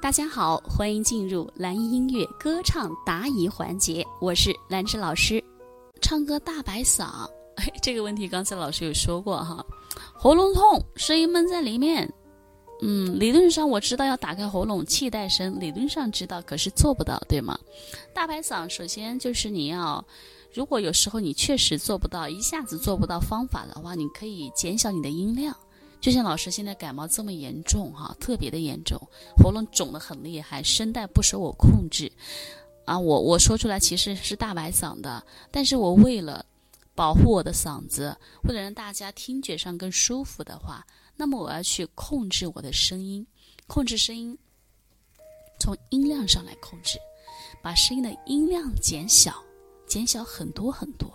大家好，欢迎进入蓝音乐歌唱答疑环节，我是兰芝老师。唱歌大白嗓，这个问题刚才老师有说过哈，喉咙痛，声音闷在里面。嗯，理论上我知道要打开喉咙气带声，理论上知道，可是做不到，对吗？大白嗓，首先就是你要，如果有时候你确实做不到，一下子做不到方法的话，你可以减小你的音量。就像老师现在感冒这么严重哈，特别的严重，喉咙肿得很厉害，声带不受我控制，啊，我我说出来其实是大白嗓的，但是我为了保护我的嗓子，为了让大家听觉上更舒服的话，那么我要去控制我的声音，控制声音，从音量上来控制，把声音的音量减小，减小很多很多，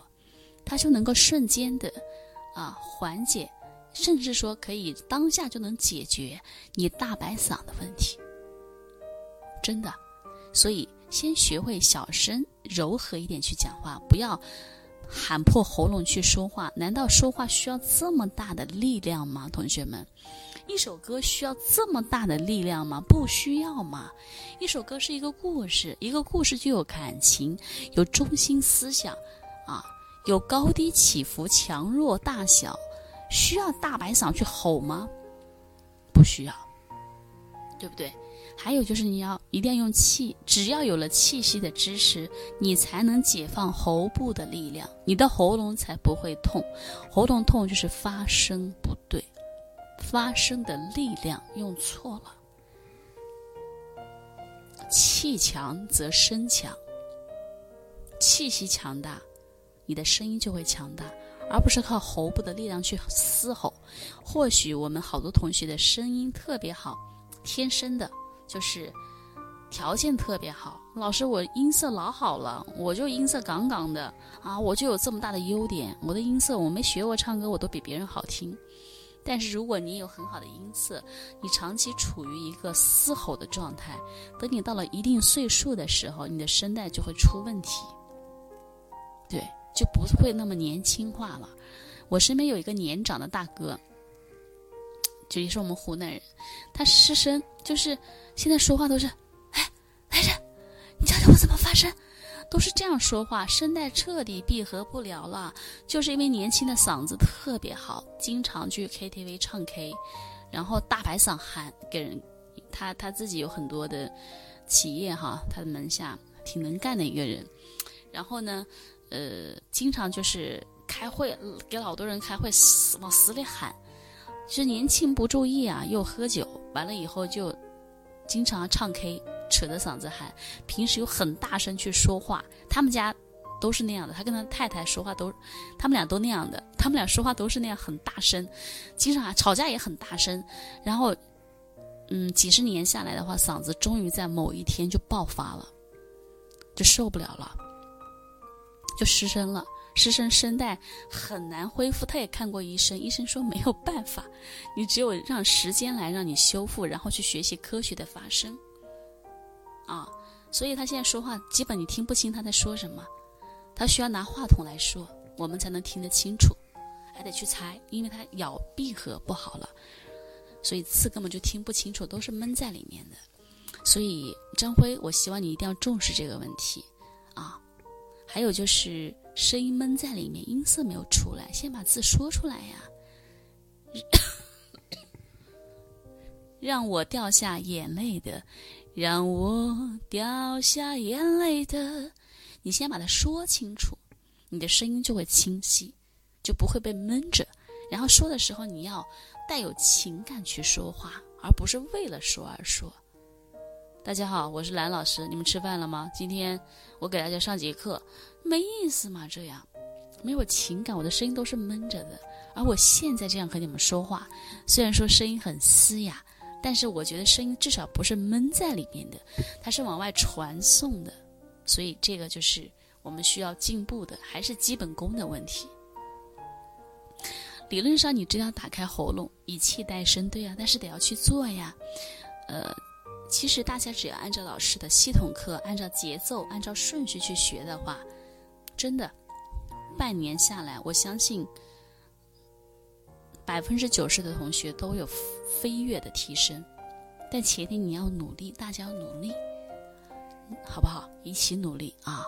它就能够瞬间的啊缓解。甚至说可以当下就能解决你大白嗓的问题，真的。所以先学会小声、柔和一点去讲话，不要喊破喉咙去说话。难道说话需要这么大的力量吗？同学们，一首歌需要这么大的力量吗？不需要吗？一首歌是一个故事，一个故事就有感情，有中心思想，啊，有高低起伏、强弱大小。需要大白嗓去吼吗？不需要，对不对？还有就是你要一定要用气，只要有了气息的支持，你才能解放喉部的力量，你的喉咙才不会痛。喉咙痛就是发声不对，发声的力量用错了。气强则声强，气息强大，你的声音就会强大。而不是靠喉部的力量去嘶吼。或许我们好多同学的声音特别好，天生的就是条件特别好。老师，我音色老好了，我就音色杠杠的啊，我就有这么大的优点。我的音色我没学过唱歌，我都比别人好听。但是如果你有很好的音色，你长期处于一个嘶吼的状态，等你到了一定岁数的时候，你的声带就会出问题。对。就不会那么年轻化了。我身边有一个年长的大哥，就也是我们湖南人，他失声，就是现在说话都是，哎，来人，你教教我怎么发声，都是这样说话，声带彻底闭合不了了。就是因为年轻的嗓子特别好，经常去 KTV 唱 K，然后大白嗓喊给人，他他自己有很多的企业哈，他的门下挺能干的一个人，然后呢。呃，经常就是开会，给老多人开会，死往死里喊。其实年轻不注意啊，又喝酒，完了以后就经常唱 K，扯着嗓子喊。平时又很大声去说话，他们家都是那样的。他跟他太太说话都，他们俩都那样的。他们俩说话都是那样很大声，经常吵架也很大声。然后，嗯，几十年下来的话，嗓子终于在某一天就爆发了，就受不了了。就失声了，失声声带很难恢复。他也看过医生，医生说没有办法，你只有让时间来让你修复，然后去学习科学的发声。啊，所以他现在说话基本你听不清他在说什么，他需要拿话筒来说，我们才能听得清楚，还得去猜，因为他咬闭合不好了，所以字根本就听不清楚，都是闷在里面的。所以张辉，我希望你一定要重视这个问题，啊。还有就是声音闷在里面，音色没有出来，先把字说出来呀。让我掉下眼泪的，让我掉下眼泪的，你先把它说清楚，你的声音就会清晰，就不会被闷着。然后说的时候，你要带有情感去说话，而不是为了说而说。大家好，我是兰老师。你们吃饭了吗？今天我给大家上节课，没意思嘛？这样没有情感，我的声音都是闷着的。而我现在这样和你们说话，虽然说声音很嘶哑，但是我觉得声音至少不是闷在里面的，它是往外传送的。所以这个就是我们需要进步的，还是基本功的问题。理论上你只要打开喉咙，以气带声，对呀，但是得要去做呀，呃。其实大家只要按照老师的系统课，按照节奏，按照顺序去学的话，真的，半年下来，我相信百分之九十的同学都有飞跃的提升。但前提你要努力，大家要努力，好不好？一起努力啊！